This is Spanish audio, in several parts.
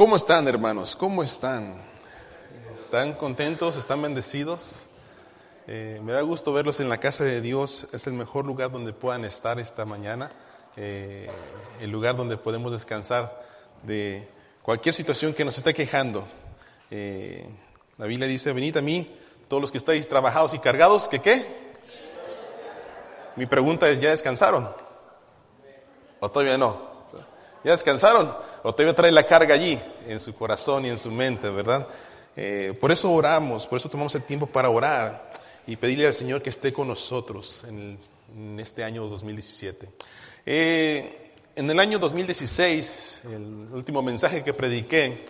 ¿Cómo están, hermanos? ¿Cómo están? ¿Están contentos? ¿Están bendecidos? Eh, me da gusto verlos en la casa de Dios. Es el mejor lugar donde puedan estar esta mañana. Eh, el lugar donde podemos descansar de cualquier situación que nos esté quejando. Eh, la Biblia dice, venid a mí, todos los que estáis trabajados y cargados, ¿que qué? Mi pregunta es, ¿ya descansaron? ¿O todavía no? ¿Ya descansaron? ¿O todavía trae la carga allí, en su corazón y en su mente, verdad? Eh, por eso oramos, por eso tomamos el tiempo para orar y pedirle al Señor que esté con nosotros en, en este año 2017. Eh, en el año 2016, el último mensaje que prediqué,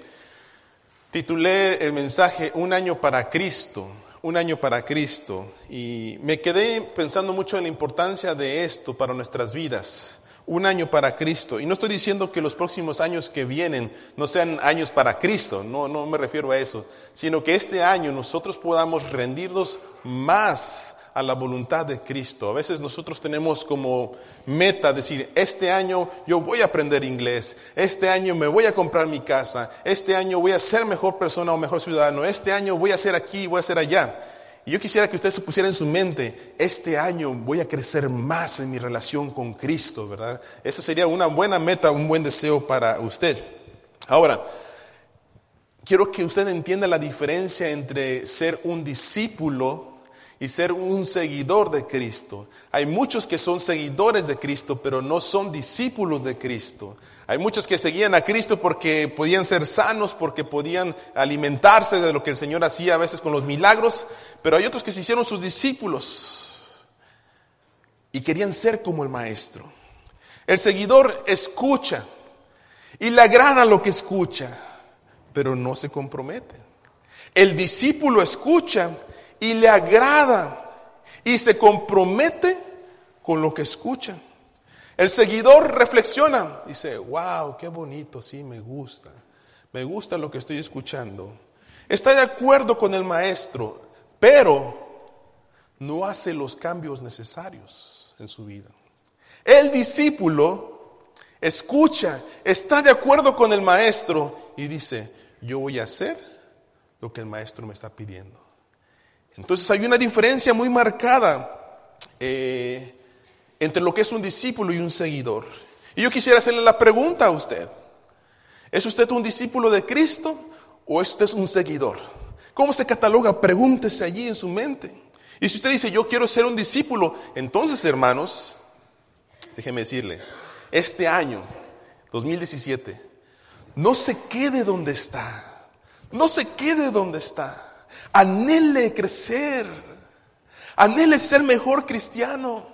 titulé el mensaje Un año para Cristo, un año para Cristo, y me quedé pensando mucho en la importancia de esto para nuestras vidas un año para Cristo. Y no estoy diciendo que los próximos años que vienen no sean años para Cristo, no, no me refiero a eso, sino que este año nosotros podamos rendirnos más a la voluntad de Cristo. A veces nosotros tenemos como meta decir, este año yo voy a aprender inglés, este año me voy a comprar mi casa, este año voy a ser mejor persona o mejor ciudadano, este año voy a ser aquí, voy a ser allá. Y yo quisiera que usted se pusiera en su mente, este año voy a crecer más en mi relación con Cristo, ¿verdad? Eso sería una buena meta, un buen deseo para usted. Ahora, quiero que usted entienda la diferencia entre ser un discípulo y ser un seguidor de Cristo. Hay muchos que son seguidores de Cristo, pero no son discípulos de Cristo. Hay muchos que seguían a Cristo porque podían ser sanos, porque podían alimentarse de lo que el Señor hacía a veces con los milagros, pero hay otros que se hicieron sus discípulos y querían ser como el maestro. El seguidor escucha y le agrada lo que escucha, pero no se compromete. El discípulo escucha y le agrada y se compromete con lo que escucha. El seguidor reflexiona, dice, wow, qué bonito, sí, me gusta, me gusta lo que estoy escuchando. Está de acuerdo con el maestro, pero no hace los cambios necesarios en su vida. El discípulo escucha, está de acuerdo con el maestro y dice, yo voy a hacer lo que el maestro me está pidiendo. Entonces hay una diferencia muy marcada eh, entre lo que es un discípulo y un seguidor. Y yo quisiera hacerle la pregunta a usted. ¿Es usted un discípulo de Cristo o es un seguidor? ¿Cómo se cataloga? Pregúntese allí en su mente. Y si usted dice, yo quiero ser un discípulo, entonces, hermanos, déjeme decirle, este año, 2017, no se quede donde está. No se quede donde está. Anhele crecer. Anhele ser mejor cristiano.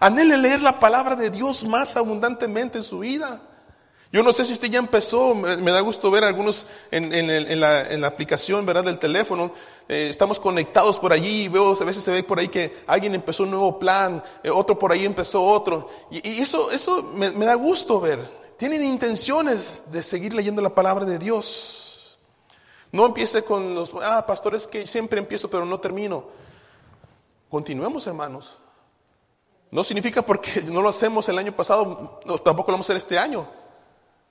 Anhele leer la palabra de Dios más abundantemente en su vida. Yo no sé si usted ya empezó, me, da gusto ver algunos en, la, aplicación ¿verdad? del teléfono, eh, estamos conectados por allí y veo, a veces se ve por ahí que alguien empezó un nuevo plan, eh, otro por ahí empezó otro. Y, eso, eso me, me da gusto ver. Tienen intenciones de seguir leyendo la palabra de Dios. No empiece con los, ah, pastores que siempre empiezo pero no termino. Continuemos, hermanos. No significa porque no lo hacemos el año pasado, tampoco lo vamos a hacer este año.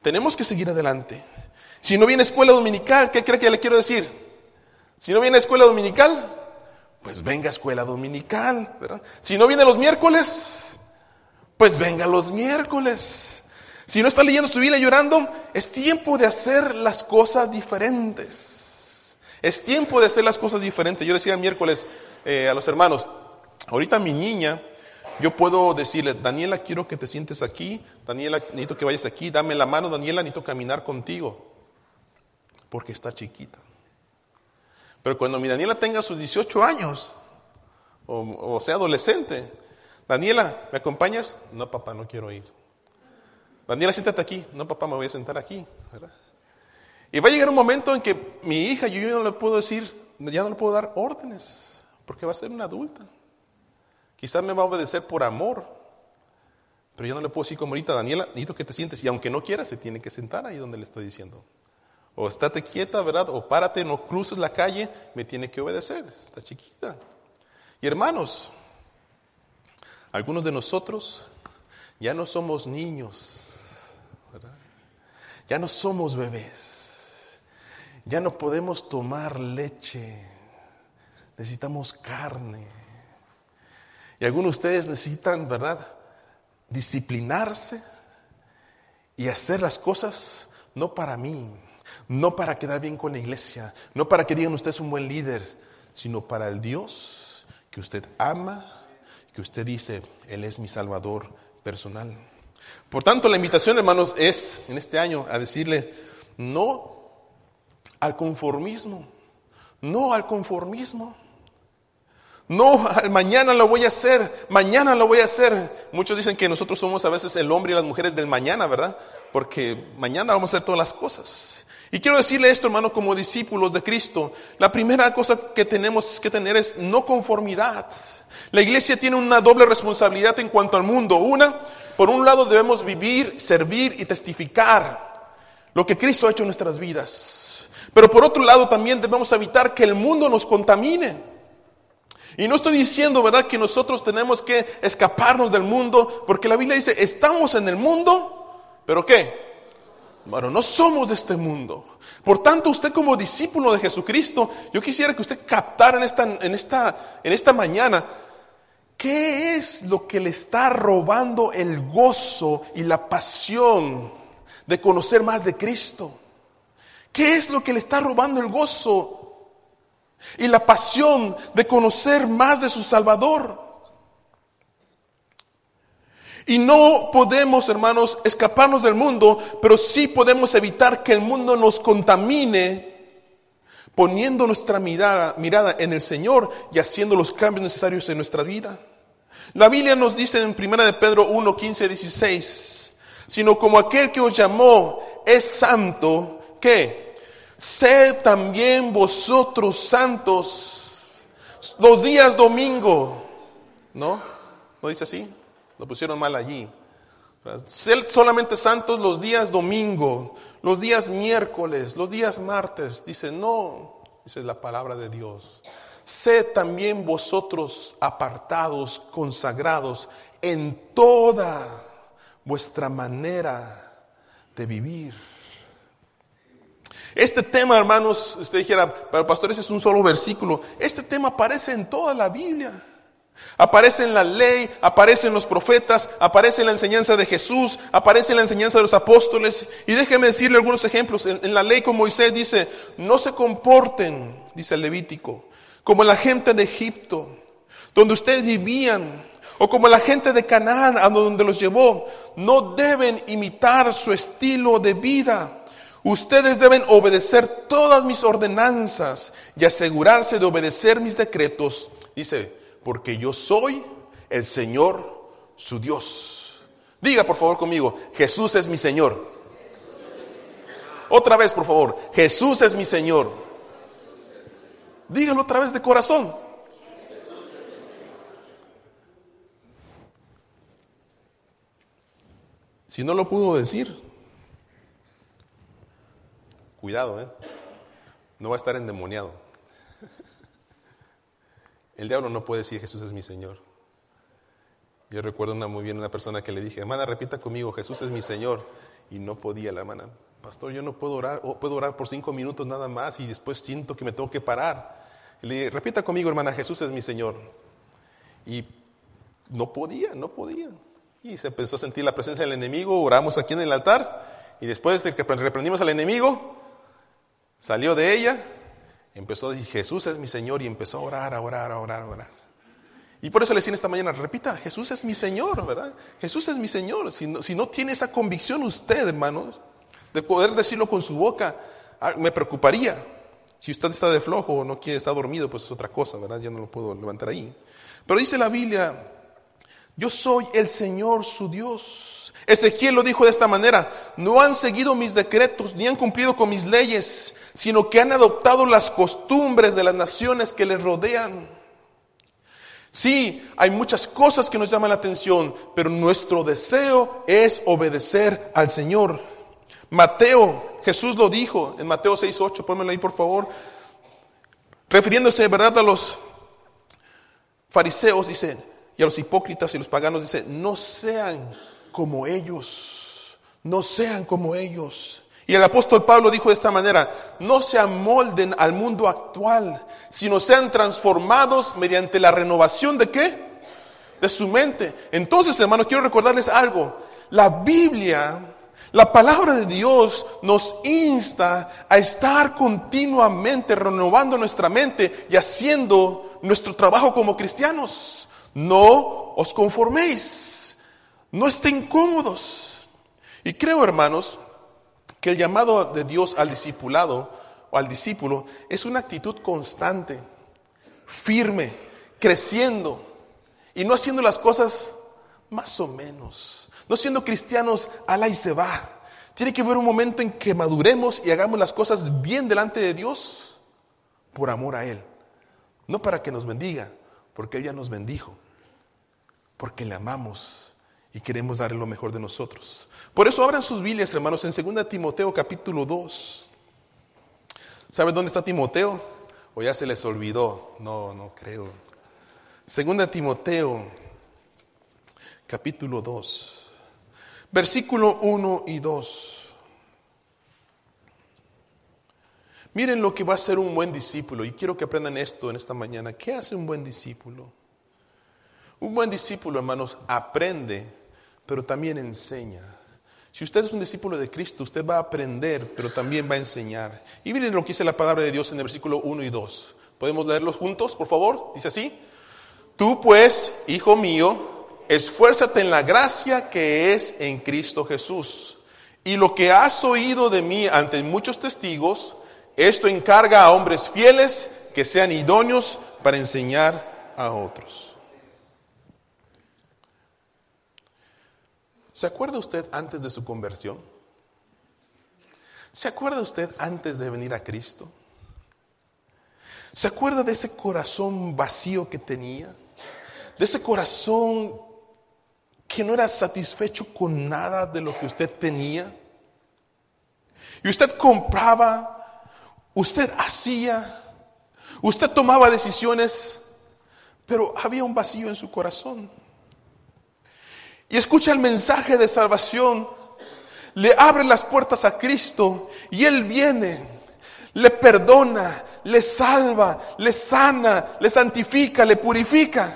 Tenemos que seguir adelante. Si no viene escuela dominical, ¿qué cree que le quiero decir? Si no viene escuela dominical, pues venga escuela dominical. Si no viene los miércoles, pues venga los miércoles. Si no está leyendo su Biblia llorando, es tiempo de hacer las cosas diferentes. Es tiempo de hacer las cosas diferentes. Yo decía miércoles eh, a los hermanos, ahorita mi niña yo puedo decirle, Daniela, quiero que te sientes aquí, Daniela, necesito que vayas aquí, dame la mano, Daniela, necesito caminar contigo, porque está chiquita. Pero cuando mi Daniela tenga sus 18 años, o, sea adolescente, Daniela, ¿me acompañas? No, papá, no quiero ir. Daniela, siéntate aquí. No, papá, me voy a sentar aquí. Y va a llegar un momento en que mi hija, yo, yo no le puedo decir, ya no le puedo dar órdenes, porque va a ser una adulta. Quizás me va a obedecer por amor, pero yo no le puedo decir como ahorita, Daniela, necesito que te sientes. Y aunque no quiera, se tiene que sentar ahí donde le estoy diciendo. O estate quieta, ¿verdad? O párate, no cruces la calle, me tiene que obedecer. Está chiquita. Y hermanos, algunos de nosotros ya no somos niños, ¿verdad? Ya no somos bebés. Ya no podemos tomar leche, necesitamos carne. Algunos de ustedes necesitan, ¿verdad? Disciplinarse y hacer las cosas no para mí, no para quedar bien con la iglesia, no para que digan usted es un buen líder, sino para el Dios que usted ama, que usted dice, Él es mi Salvador personal. Por tanto, la invitación, hermanos, es en este año a decirle no al conformismo, no al conformismo. No, mañana lo voy a hacer, mañana lo voy a hacer. Muchos dicen que nosotros somos a veces el hombre y las mujeres del mañana, ¿verdad? Porque mañana vamos a hacer todas las cosas. Y quiero decirle esto, hermano, como discípulos de Cristo. La primera cosa que tenemos que tener es no conformidad. La iglesia tiene una doble responsabilidad en cuanto al mundo. Una, por un lado debemos vivir, servir y testificar lo que Cristo ha hecho en nuestras vidas. Pero por otro lado también debemos evitar que el mundo nos contamine. Y no estoy diciendo, ¿verdad?, que nosotros tenemos que escaparnos del mundo, porque la Biblia dice, estamos en el mundo, pero ¿qué? Bueno, no somos de este mundo. Por tanto, usted como discípulo de Jesucristo, yo quisiera que usted captara esta, en esta, en esta mañana ¿Qué es lo que le está robando el gozo y la pasión de conocer más de Cristo? ¿Qué es lo que le está robando el gozo y la pasión de conocer más de su Salvador? Y no podemos, hermanos, escaparnos del mundo, pero sí podemos evitar que el mundo nos contamine poniendo nuestra mirada, en el Señor y haciendo los cambios necesarios en nuestra vida. La Biblia nos dice en 1 de Pedro 1, 15, 16, sino como aquel que os llamó es santo, ¿qué? Sed también vosotros santos los días domingo, ¿no? ¿No dice así? Lo pusieron mal allí. Sed solamente santos los días domingo, los días miércoles, los días martes. Dice, no, dice la palabra de Dios. Sed también vosotros apartados, consagrados en toda vuestra manera de vivir. Este tema, hermanos, usted dijera, pero pastores es un solo versículo. Este tema aparece en toda la Biblia. Aparece en la ley, aparece en los profetas, aparece en la enseñanza de Jesús, aparece en la enseñanza de los apóstoles. Y déjeme decirle algunos ejemplos. En, la ley como Moisés dice, no se comporten, dice el Levítico, como la gente de Egipto, donde ustedes vivían, o como la gente de Canaán, a donde los llevó. No deben imitar su estilo de vida. Ustedes deben obedecer todas mis ordenanzas y asegurarse de obedecer mis decretos. Dice, porque yo soy el Señor su Dios. Diga por favor conmigo, Jesús es mi Señor. Otra vez, por favor, Jesús es mi Señor. Dígalo otra vez de corazón. Si no lo pudo decir, cuidado, ¿eh? No va a estar endemoniado. El diablo no puede decir Jesús es mi Señor. Yo recuerdo una, muy bien una persona que le dije, hermana, repita conmigo, Jesús es mi Señor. Y no podía la hermana, pastor, yo no puedo orar, o puedo orar por cinco minutos nada más y después siento que me tengo que parar. le dije, repita conmigo, hermana, Jesús es mi Señor. Y no podía, no podía. Y se empezó a sentir la presencia del enemigo, oramos aquí en el altar y después de que reprendimos al enemigo, salió de ella Empezó a decir, Jesús es mi Señor y empezó a orar, a orar, a orar, a orar. Y por eso le decía esta mañana, repita, Jesús es mi Señor, ¿verdad? Jesús es mi Señor. Si no, si no tiene esa convicción usted, hermanos, de poder decirlo con su boca, ah, me preocuparía. Si usted está de flojo o no quiere estar dormido, pues es otra cosa, ¿verdad? Ya no lo puedo levantar ahí. Pero dice la Biblia, yo soy el Señor su Dios. Ezequiel lo dijo de esta manera, no han seguido mis decretos ni han cumplido con mis leyes sino que han adoptado las costumbres de las naciones que les rodean. Sí, hay muchas cosas que nos llaman la atención, pero nuestro deseo es obedecer al Señor. Mateo, Jesús lo dijo en Mateo 6.8, pónmelo ahí por favor, refiriéndose, ¿verdad?, a los fariseos, dice, y a los hipócritas y los paganos, dice, no sean como ellos, no sean como ellos. Y el apóstol Pablo dijo de esta manera, no se amolden al mundo actual, sino sean transformados mediante la renovación de qué? De su mente. Entonces, hermanos, quiero recordarles algo. La Biblia, la palabra de Dios nos insta a estar continuamente renovando nuestra mente y haciendo nuestro trabajo como cristianos. No os conforméis, no estén cómodos. Y creo, hermanos, que el llamado de Dios al discipulado o al discípulo es una actitud constante, firme, creciendo y no haciendo las cosas más o menos, no siendo cristianos a la y se va. Tiene que haber un momento en que maduremos y hagamos las cosas bien delante de Dios por amor a Él. No para que nos bendiga, porque Él ya nos bendijo, porque le amamos y queremos darle lo mejor de nosotros. Por eso abran sus Biblias, hermanos, en 2 Timoteo capítulo 2. ¿Saben dónde está Timoteo? ¿O ya se les olvidó? No, no creo. 2 Timoteo capítulo 2. Versículo 1 y 2. Miren lo que va a ser un buen discípulo y quiero que aprendan esto en esta mañana. ¿Qué hace un buen discípulo? Un buen discípulo, hermanos, aprende, pero también enseña. Si usted es un discípulo de Cristo, usted va a aprender, pero también va a enseñar. Y miren lo que dice la palabra de Dios en el versículo 1 y 2. ¿Podemos leerlos juntos, por favor? Dice así. Tú pues, hijo mío, esfuérzate en la gracia que es en Cristo Jesús. Y lo que has oído de mí ante muchos testigos, esto encarga a hombres fieles que sean idóneos para enseñar a otros. ¿Se acuerda usted antes de su conversión? ¿Se acuerda usted antes de venir a Cristo? ¿Se acuerda de ese corazón vacío que tenía? De ese corazón que no era satisfecho con nada de lo que usted tenía. Y usted compraba, usted hacía, usted tomaba decisiones, pero había un vacío en su corazón y escucha el mensaje de salvación, le abre las puertas a Cristo y Él viene, le perdona, le salva, le sana, le santifica, le purifica.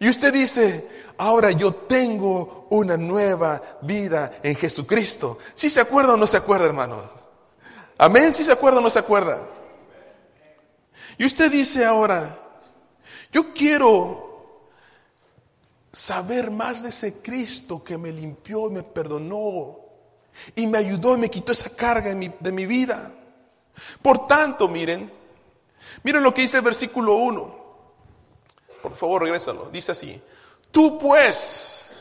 Y usted dice, ahora yo tengo una nueva vida en Jesucristo. ¿Sí se acuerda o no se acuerda, hermanos? Amén, ¿sí se acuerda o no se acuerda? Y usted dice ahora, yo quiero saber más de ese Cristo que me limpió y me perdonó y me ayudó y me quitó esa carga de mi, vida. Por tanto, miren, miren lo que dice el versículo 1. Por favor, regrésalo. Dice así, tú pues,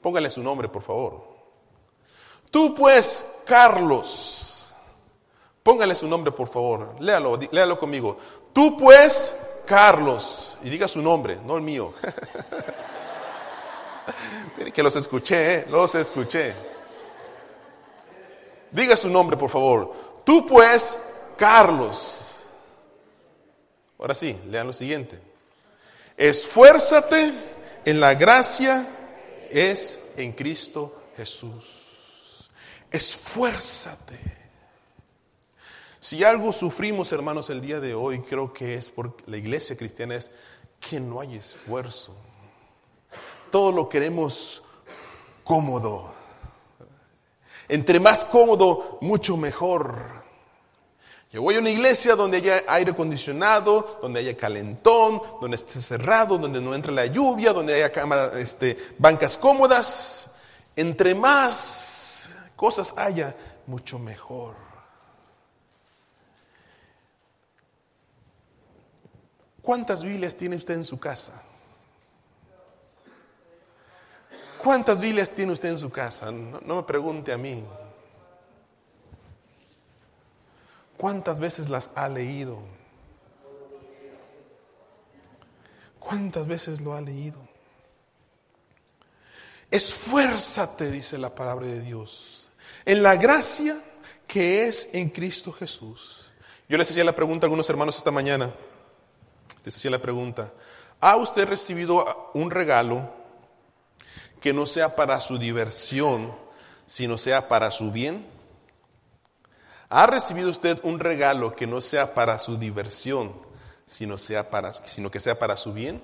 póngale su nombre, por favor. Tú pues, Carlos, póngale su nombre, por favor. Léalo, léalo conmigo. Tú pues, Carlos y diga su nombre, no el mío. Miren que los escuché, ¿eh? los escuché. Diga su nombre, por favor. Tú pues, Carlos. Ahora sí, lean lo siguiente. Esfuérzate en la gracia es en Cristo Jesús. Esfuérzate. Si algo sufrimos, hermanos, el día de hoy, creo que es por la iglesia cristiana, es que no hay esfuerzo. Todo lo queremos cómodo. Entre más cómodo, mucho mejor. Yo voy a una iglesia donde haya aire acondicionado, donde haya calentón, donde esté cerrado, donde no entre la lluvia, donde haya cama, este, bancas cómodas. Entre más cosas haya, mucho mejor. ¿Cuántas Biblias tiene usted en su casa? ¿Cuántas Biblias tiene usted en su casa? No, me pregunte a mí. ¿Cuántas veces las ha leído? ¿Cuántas veces lo ha leído? Esfuérzate, dice la palabra de Dios, en la gracia que es en Cristo Jesús. Yo les hacía la pregunta a algunos hermanos esta mañana. Les hacía la pregunta, ¿ha usted recibido un regalo que no sea para su diversión, sino sea para su bien? ¿Ha recibido usted un regalo que no sea para su diversión, sino, sea para, sino que sea para su bien?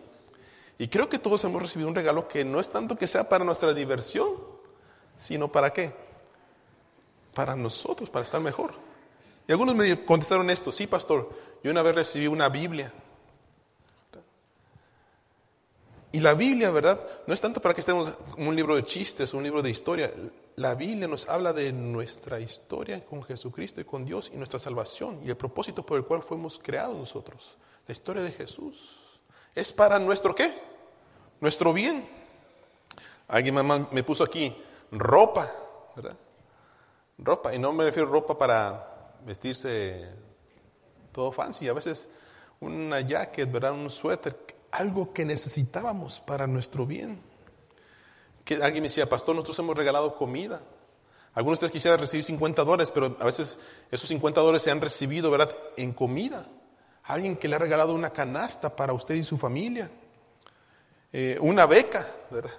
Y creo que todos hemos recibido un regalo que no es tanto que sea para nuestra diversión, sino para qué? Para nosotros, para estar mejor. Y algunos me contestaron esto, sí, pastor, yo una vez recibí una Biblia. Y la Biblia, ¿verdad? No es tanto para que estemos como un libro de chistes, un libro de historia. La Biblia nos habla de nuestra historia con Jesucristo y con Dios y nuestra salvación y el propósito por el cual fuimos creados nosotros. La historia de Jesús. Es para nuestro qué? Nuestro bien. Alguien me puso aquí ropa, ¿verdad? Ropa, y no me refiero a ropa para vestirse todo fancy, a veces una jacket, ¿verdad? Un suéter, algo que necesitábamos para nuestro bien. Que alguien me decía, pastor, nosotros hemos regalado comida. Algunos de ustedes quisieran recibir 50 dólares, pero a veces esos 50 dólares se han recibido, ¿verdad?, en comida. Alguien que le ha regalado una canasta para usted y su familia. Eh, una beca, ¿verdad?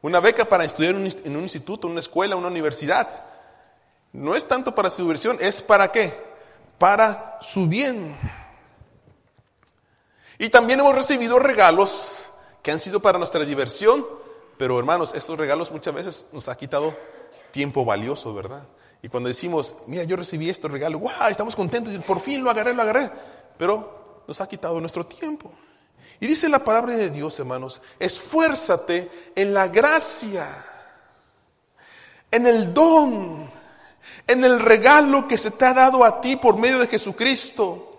Una beca para estudiar en un instituto, una escuela, una universidad. No es tanto para su diversión, es para qué? Para su bien. Y también hemos recibido regalos que han sido para nuestra diversión, pero hermanos, estos regalos muchas veces nos ha quitado tiempo valioso, ¿verdad? Y cuando decimos, mira, yo recibí este regalo, ¡guau! Estamos contentos, por fin lo agarré, lo agarré pero nos ha quitado nuestro tiempo. Y dice la palabra de Dios, hermanos, esfuérzate en la gracia, en el don, en el regalo que se te ha dado a ti por medio de Jesucristo.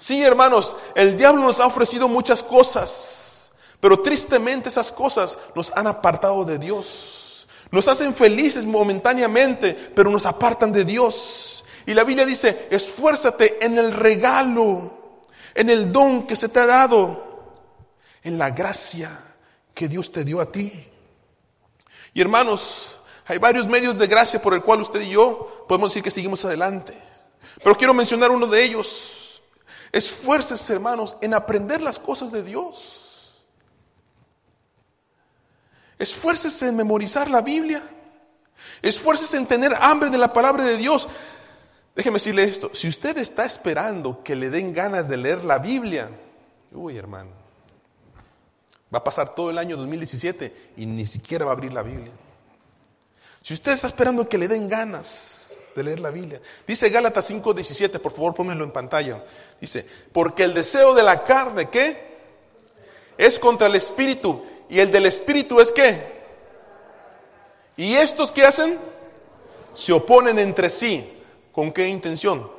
Sí, hermanos, el diablo nos ha ofrecido muchas cosas, pero tristemente esas cosas nos han apartado de Dios. Nos hacen felices momentáneamente, pero nos apartan de Dios. Y la Biblia dice, esfuérzate en el regalo en el don que se te ha dado, en la gracia que Dios te dio a ti. Y hermanos, hay varios medios de gracia por el cual usted y yo podemos decir que seguimos adelante. Pero quiero mencionar uno de ellos. Esfuércese, hermanos, en aprender las cosas de Dios. Esfuércese en memorizar la Biblia. Esfuércese en tener hambre de la palabra de Dios. Déjeme decirle esto, si usted está esperando que le den ganas de leer la Biblia, uy hermano, va a pasar todo el año 2017 y ni siquiera va a abrir la Biblia. Si usted está esperando que le den ganas de leer la Biblia, dice Gálatas 5:17, por favor pónganlo en pantalla, dice, porque el deseo de la carne, ¿qué? Es contra el espíritu y el del espíritu es qué? ¿Y estos qué hacen? Se oponen entre sí ¿Con qué intención?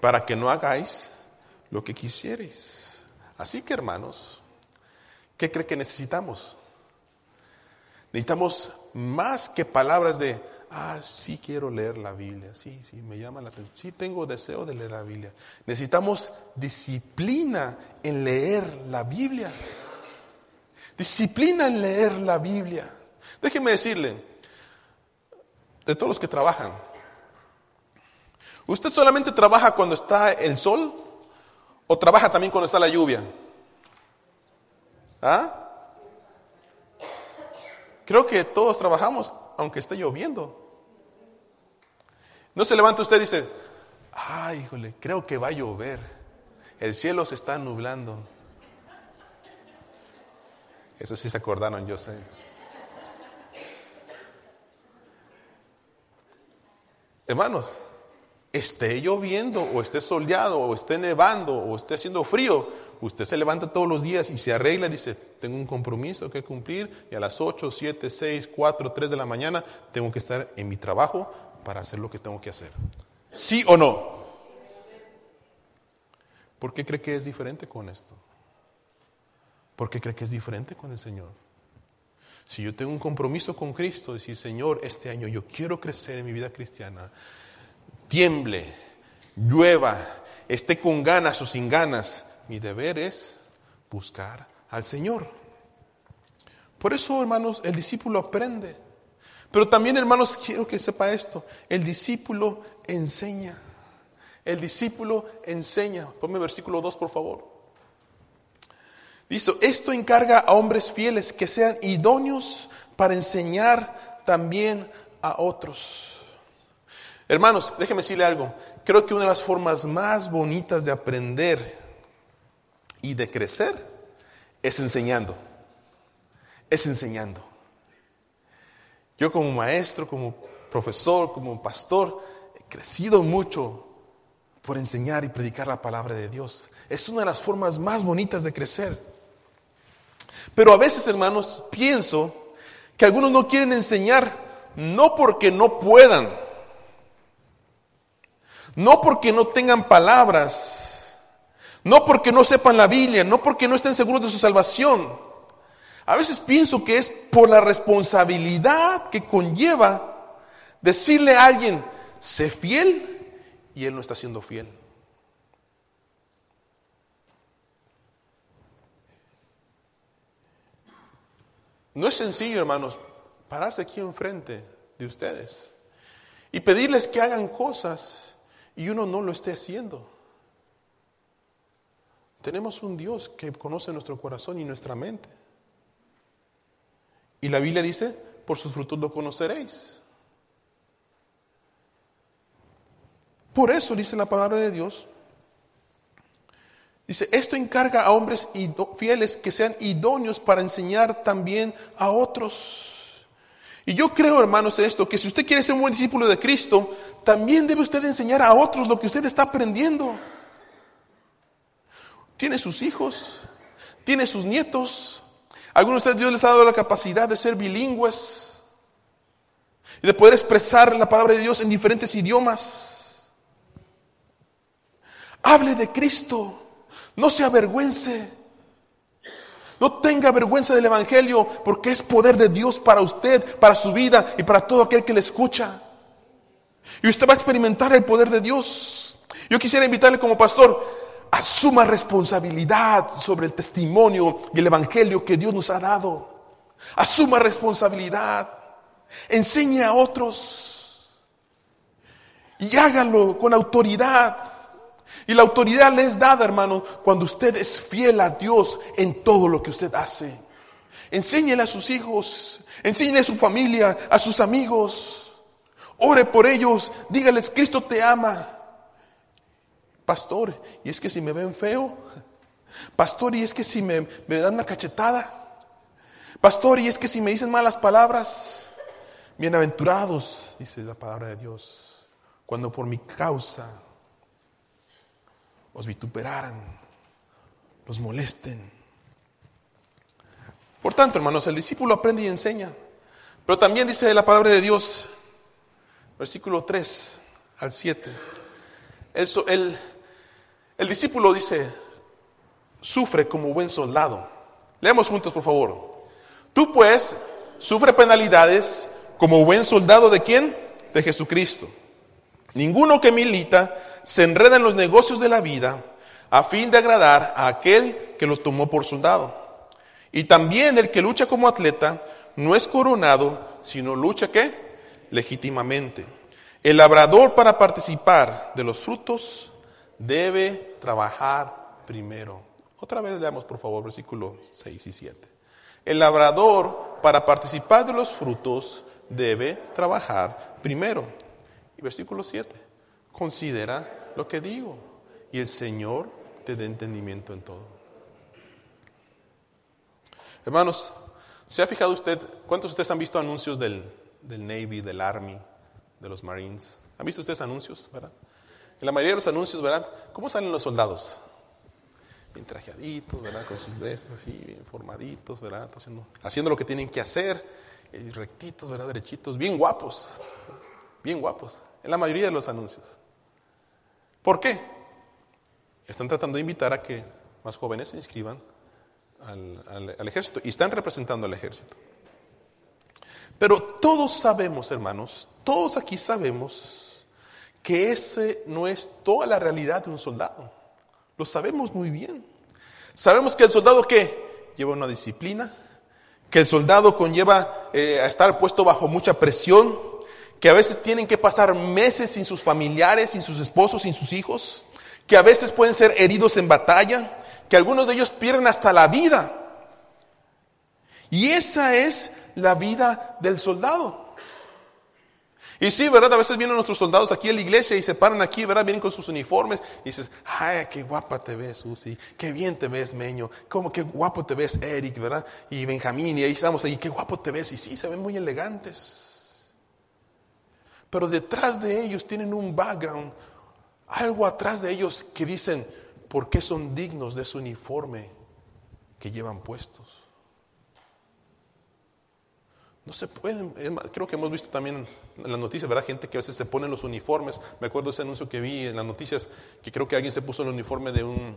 Para que no hagáis lo que quisierais. Así que hermanos, ¿qué cree que necesitamos? Necesitamos más que palabras de, ah, sí quiero leer la Biblia, sí, sí, me llama la atención, sí tengo deseo de leer la Biblia. Necesitamos disciplina en leer la Biblia. Disciplina en leer la Biblia. Déjeme decirle, de todos los que trabajan, ¿Usted solamente trabaja cuando está el sol o trabaja también cuando está la lluvia? ¿Ah? Creo que todos trabajamos aunque esté lloviendo. No se levanta usted y dice, ay, híjole, creo que va a llover. El cielo se está nublando. Eso sí se acordaron, yo sé. Hermanos, esté lloviendo o esté soleado o esté nevando o esté haciendo frío, usted se levanta todos los días y se arregla dice, tengo un compromiso que cumplir y a las 8, 7, 6, 4, 3 de la mañana tengo que estar en mi trabajo para hacer lo que tengo que hacer. ¿Sí o no? ¿Por qué cree que es diferente con esto? ¿Por qué cree que es diferente con el Señor? Si yo tengo un compromiso con Cristo, decir, Señor, este año yo quiero crecer en mi vida cristiana, tiemble, llueva, esté con ganas o sin ganas, mi deber es buscar al Señor. Por eso, hermanos, el discípulo aprende. Pero también, hermanos, quiero que sepa esto, el discípulo enseña. El discípulo enseña. Ponme versículo 2, por favor. Dice, esto encarga a hombres fieles que sean idóneos para enseñar también a otros. Hermanos, déjeme decirle algo. Creo que una de las formas más bonitas de aprender y de crecer es enseñando. Es enseñando. Yo como maestro, como profesor, como pastor, he crecido mucho por enseñar y predicar la palabra de Dios. Es una de las formas más bonitas de crecer. Pero a veces, hermanos, pienso que algunos no quieren enseñar no porque no puedan, no porque no tengan palabras, no porque no sepan la Biblia, no porque no estén seguros de su salvación. A veces pienso que es por la responsabilidad que conlleva decirle a alguien, sé fiel, y él no está siendo fiel. No es sencillo, hermanos, pararse aquí enfrente de ustedes y pedirles que hagan cosas y uno no lo esté haciendo. Tenemos un Dios que conoce nuestro corazón y nuestra mente. Y la Biblia dice, por sus frutos lo conoceréis. Por eso dice la palabra de Dios, Dice, esto encarga a hombres fieles que sean idóneos para enseñar también a otros. Y yo creo, hermanos, esto, que si usted quiere ser un buen discípulo de Cristo, también debe usted enseñar a otros lo que usted está aprendiendo. Tiene sus hijos, tiene sus nietos. Algunos de ustedes Dios les ha dado la capacidad de ser bilingües y de poder expresar la palabra de Dios en diferentes idiomas. Hable de Cristo. No se avergüence. No tenga vergüenza del Evangelio porque es poder de Dios para usted, para su vida y para todo aquel que le escucha. Y usted va a experimentar el poder de Dios. Yo quisiera invitarle como pastor, asuma responsabilidad sobre el testimonio y el Evangelio que Dios nos ha dado. Asuma responsabilidad. Enseñe a otros. Y hágalo con autoridad. Y la autoridad le es dada, hermano, cuando usted es fiel a Dios en todo lo que usted hace. Enséñele a sus hijos, enséñele a su familia, a sus amigos. Ore por ellos, dígales, Cristo te ama. Pastor, y es que si me ven feo, pastor, y es que si me, dan una cachetada, pastor, y es que si me dicen malas palabras, bienaventurados, dice la palabra de Dios, cuando por mi causa os vituperaran, los molesten. Por tanto, hermanos, el discípulo aprende y enseña. Pero también dice la palabra de Dios, versículo 3 al 7. El, el discípulo dice, sufre como buen soldado. Leemos juntos, por favor. Tú pues, sufre penalidades como buen soldado de quién? De Jesucristo. Ninguno que milita se enreda en los negocios de la vida a fin de agradar a aquel que lo tomó por soldado. Y también el que lucha como atleta no es coronado, sino lucha qué? Legítimamente. El labrador para participar de los frutos debe trabajar primero. Otra vez leamos por favor versículos 6 y 7. El labrador para participar de los frutos debe trabajar primero. Y versículo 7 considera lo que digo y el Señor te dé entendimiento en todo. Hermanos, ¿se ha fijado usted, cuántos de ustedes han visto anuncios del, del Navy, del Army, de los Marines? ¿Han visto ustedes anuncios, verdad? En la mayoría de los anuncios, ¿verdad? ¿Cómo salen los soldados? Bien trajeaditos, ¿verdad? Con sus dedos así, bien formaditos, ¿verdad? Haciendo, haciendo lo que tienen que hacer, eh, rectitos, ¿verdad? Derechitos, bien guapos, bien guapos, en la mayoría de los anuncios. ¿Por qué? Están tratando de invitar a que más jóvenes se inscriban al, ejército y están representando al ejército. Pero todos sabemos, hermanos, todos aquí sabemos que ese no es toda la realidad de un soldado. Lo sabemos muy bien. Sabemos que el soldado que lleva una disciplina, que el soldado conlleva eh, a estar puesto bajo mucha presión, que a veces tienen que pasar meses sin sus familiares, sin sus esposos, sin sus hijos, que a veces pueden ser heridos en batalla, que algunos de ellos pierden hasta la vida. Y esa es la vida del soldado. Y sí, ¿verdad? A veces vienen nuestros soldados aquí a la iglesia y se paran aquí, ¿verdad? Vienen con sus uniformes y dices, ay, qué guapa te ves, Susi, qué bien te ves, Meño, cómo qué guapo te ves, Eric, ¿verdad? Y Benjamín, y ahí estamos ahí, qué guapo te ves, y sí, se ven muy elegantes. Pero detrás de ellos tienen un background, algo atrás de ellos que dicen, ¿por qué son dignos de su uniforme que llevan puestos? No se pueden, creo que hemos visto también en las noticias, ¿verdad? Gente que a veces se pone los uniformes. Me acuerdo ese anuncio que vi en las noticias, que creo que alguien se puso el uniforme de un,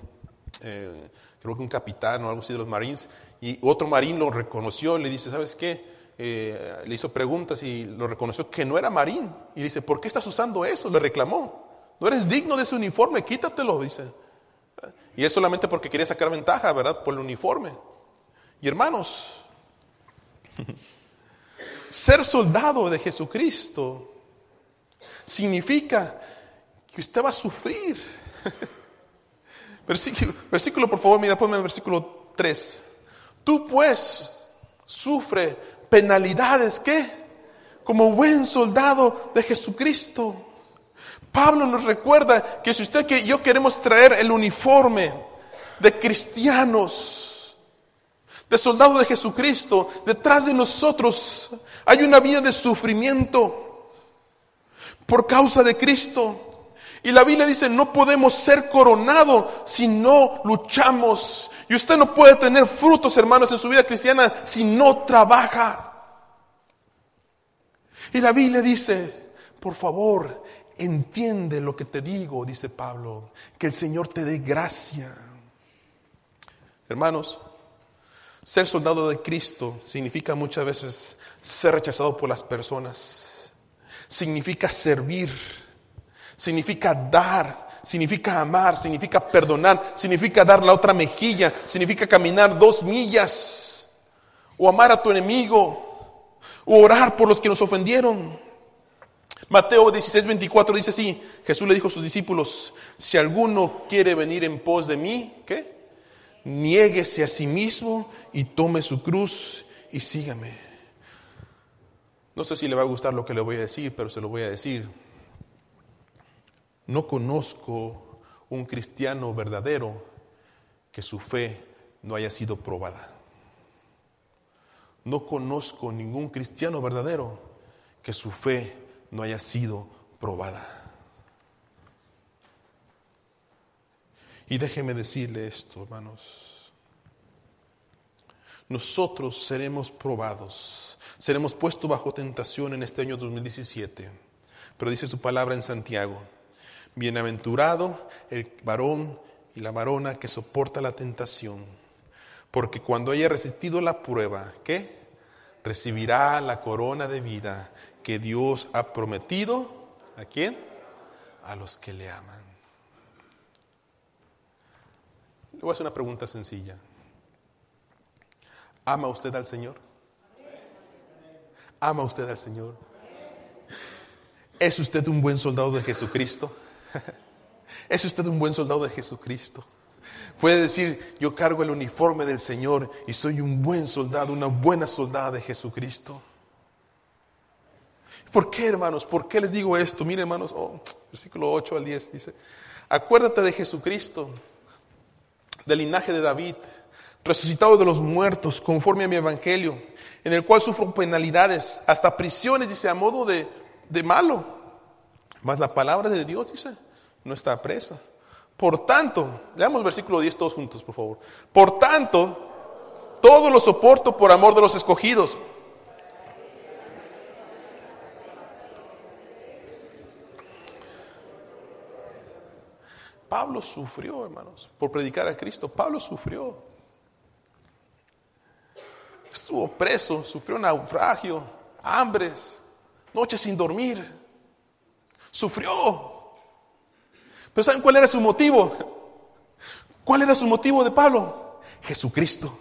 eh, creo que un capitán o algo así de los Marines, y otro marín lo reconoció le dice, ¿sabes qué? Eh, le hizo preguntas y lo reconoció que no era marín. Y dice, ¿por qué estás usando eso? Le reclamó. No eres digno de ese uniforme, quítatelo, dice. Y es solamente porque quería sacar ventaja, ¿verdad? Por el uniforme. Y hermanos, ser soldado de Jesucristo significa que usted va a sufrir. Versículo, por favor, mira, ponme el versículo 3. Tú pues sufre penalidades, ¿qué? Como buen soldado de Jesucristo. Pablo nos recuerda que si usted que yo queremos traer el uniforme de cristianos, de soldados de Jesucristo, detrás de nosotros hay una vida de sufrimiento por causa de Cristo. Y la Biblia dice, no podemos ser coronados si no luchamos. Y usted no puede tener frutos, hermanos, en su vida cristiana si no trabaja. Y la Biblia dice, por favor, entiende lo que te digo, dice Pablo, que el Señor te dé gracia. Hermanos, ser soldado de Cristo significa muchas veces ser rechazado por las personas. Significa servir, significa dar, significa amar, significa perdonar, significa dar la otra mejilla, significa caminar dos millas, o amar a tu enemigo, o orar por los que nos ofendieron. Mateo 16, 24 dice así, Jesús le dijo a sus discípulos, si alguno quiere venir en pos de mí, ¿qué? Niéguese a sí mismo y tome su cruz y sígame. No sé si le va a gustar lo que le voy a decir, pero se lo voy a decir. No conozco un cristiano verdadero que su fe no haya sido probada. No conozco ningún cristiano verdadero que su fe no haya sido probada. Y déjeme decirle esto, hermanos. Nosotros seremos probados seremos puestos bajo tentación en este año 2017. Pero dice su palabra en Santiago, bienaventurado el varón y la varona que soporta la tentación, porque cuando haya resistido la prueba, ¿qué? Recibirá la corona de vida que Dios ha prometido. ¿A quién? A los que le aman. Le voy a hacer una pregunta sencilla. ¿Ama usted al Señor? ¿Ama usted al Señor? ¿Es usted un buen soldado de Jesucristo? ¿Es usted un buen soldado de Jesucristo? Puede decir, yo cargo el uniforme del Señor y soy un buen soldado, una buena soldada de Jesucristo. ¿Por qué, hermanos? ¿Por qué les digo esto? Miren, hermanos, oh, versículo 8 al 10 dice, acuérdate de Jesucristo, del linaje de David, resucitado de los muertos, conforme a mi evangelio en el cual sufro penalidades, hasta prisiones, dice, a modo de, de malo. Mas la palabra de Dios, dice, no está presa. Por tanto, leamos versículo 10 todos juntos, por favor. Por tanto, todo lo soporto por amor de los escogidos. Pablo sufrió, hermanos, por predicar a Cristo. Pablo sufrió. Estuvo preso, sufrió naufragio, hambres, noches sin dormir. Sufrió. Pero ¿saben cuál era su motivo? ¿Cuál era su motivo de Pablo? Jesucristo.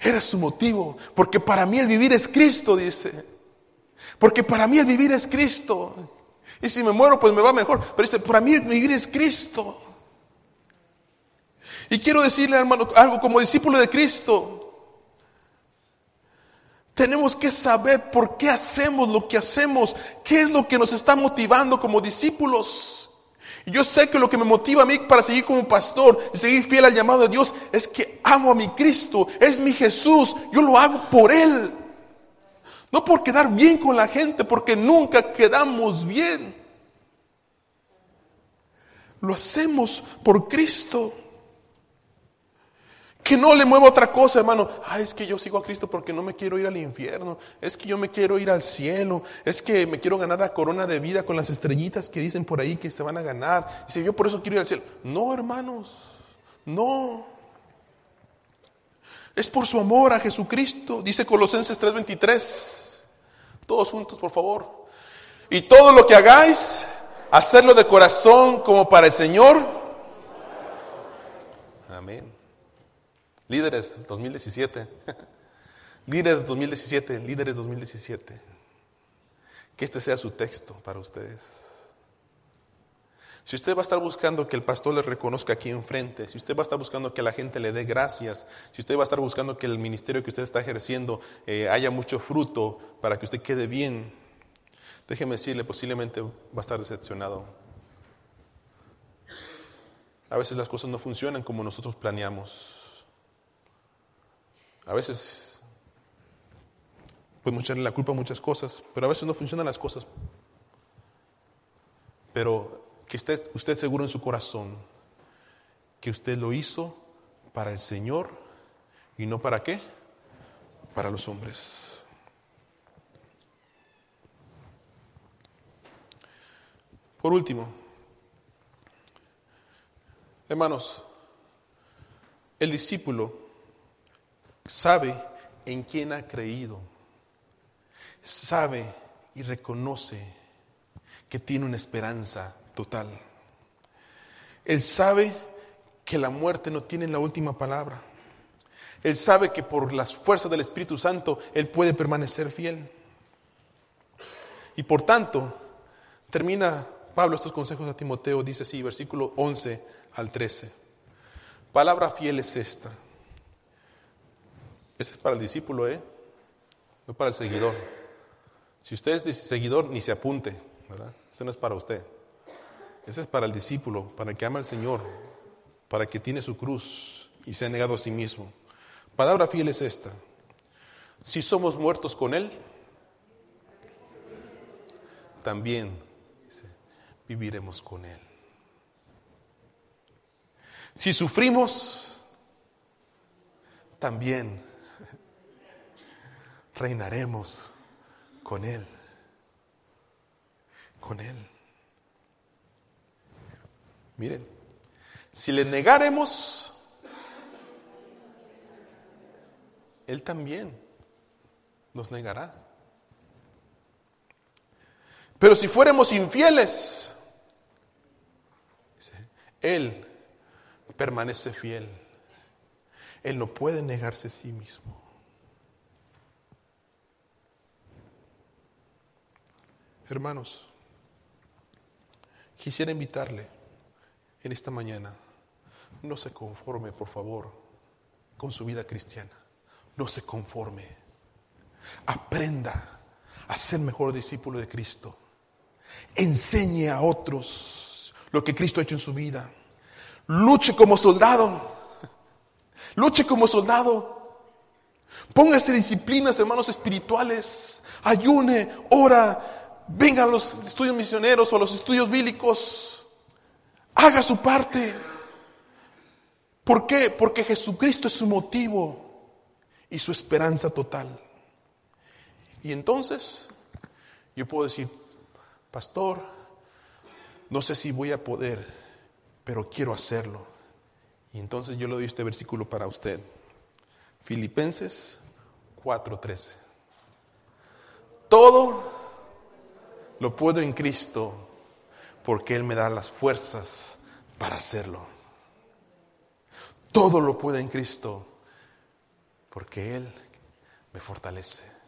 Era su motivo. Porque para mí el vivir es Cristo, dice. Porque para mí el vivir es Cristo. Y si me muero, pues me va mejor. Pero dice, para mí el vivir es Cristo. Y quiero decirle, hermano, algo como discípulo de Cristo. Tenemos que saber por qué hacemos lo que hacemos, qué es lo que nos está motivando como discípulos. Y yo sé que lo que me motiva a mí para seguir como pastor y seguir fiel al llamado de Dios es que amo a mi Cristo, es mi Jesús, yo lo hago por Él. No por quedar bien con la gente, porque nunca quedamos bien. Lo hacemos por Cristo. Que no le mueva otra cosa, hermano. Ah, es que yo sigo a Cristo porque no me quiero ir al infierno. Es que yo me quiero ir al cielo. Es que me quiero ganar la corona de vida con las estrellitas que dicen por ahí que se van a ganar. Dice, yo por eso quiero ir al cielo. No, hermanos. No. Es por su amor a Jesucristo. Dice Colosenses 3:23. Todos juntos, por favor. Y todo lo que hagáis, hacerlo de corazón como para el Señor. Amén. Líderes 2017. Líderes 2017, líderes 2017. Que este sea su texto para ustedes. Si usted va a estar buscando que el pastor le reconozca aquí enfrente, si usted va a estar buscando que la gente le dé gracias, si usted va a estar buscando que el ministerio que usted está ejerciendo eh, haya mucho fruto para que usted quede bien, Déjeme decirle, posiblemente va a estar decepcionado. A veces las cosas no funcionan como nosotros planeamos. A veces podemos echarle la culpa a muchas cosas, pero a veces no funcionan las cosas. Pero que esté usted seguro en su corazón que usted lo hizo para el Señor y no para qué? Para los hombres. Por último, hermanos, el discípulo sabe en quién ha creído, sabe y reconoce que tiene una esperanza total. Él sabe que la muerte no tiene la última palabra. Él sabe que por las fuerzas del Espíritu Santo Él puede permanecer fiel. Y por tanto, termina Pablo estos consejos a Timoteo dice así, versículo 11 al 13. Palabra fiel es esta. Este es para el discípulo, ¿eh? No para el seguidor. Si usted es seguidor, ni se apunte, ¿verdad? Este no es para usted. Este es para el discípulo, para el que ama al Señor, para el que tiene su cruz y se ha negado a sí mismo. Palabra fiel es esta. Si somos muertos con Él, también viviremos con Él. Si sufrimos, también reinaremos con Él. Con Él. Miren, si le negaremos, Él también nos negará. Pero si fuéramos infieles, él permanece fiel. Él no puede negarse a sí mismo. Hermanos, quisiera invitarle en esta mañana, no se conforme, por favor, con su vida cristiana. No se conforme. Aprenda a ser mejor discípulo de Cristo. Enseñe a otros lo que Cristo ha hecho en su vida. Luche como soldado. Luche como soldado. Póngase disciplinas, hermanos espirituales. Ayune, ora, venga a los estudios misioneros o los estudios bíblicos. Haga su parte. ¿Por qué? Porque Jesucristo es su motivo y su esperanza total. Y entonces yo puedo decir, pastor, no sé si voy a poder, pero quiero hacerlo. Y entonces yo le doy este versículo para usted. Filipenses 4:13. Todo lo puedo en Cristo porque Él me da las fuerzas para hacerlo. Todo lo puedo en Cristo porque Él me fortalece.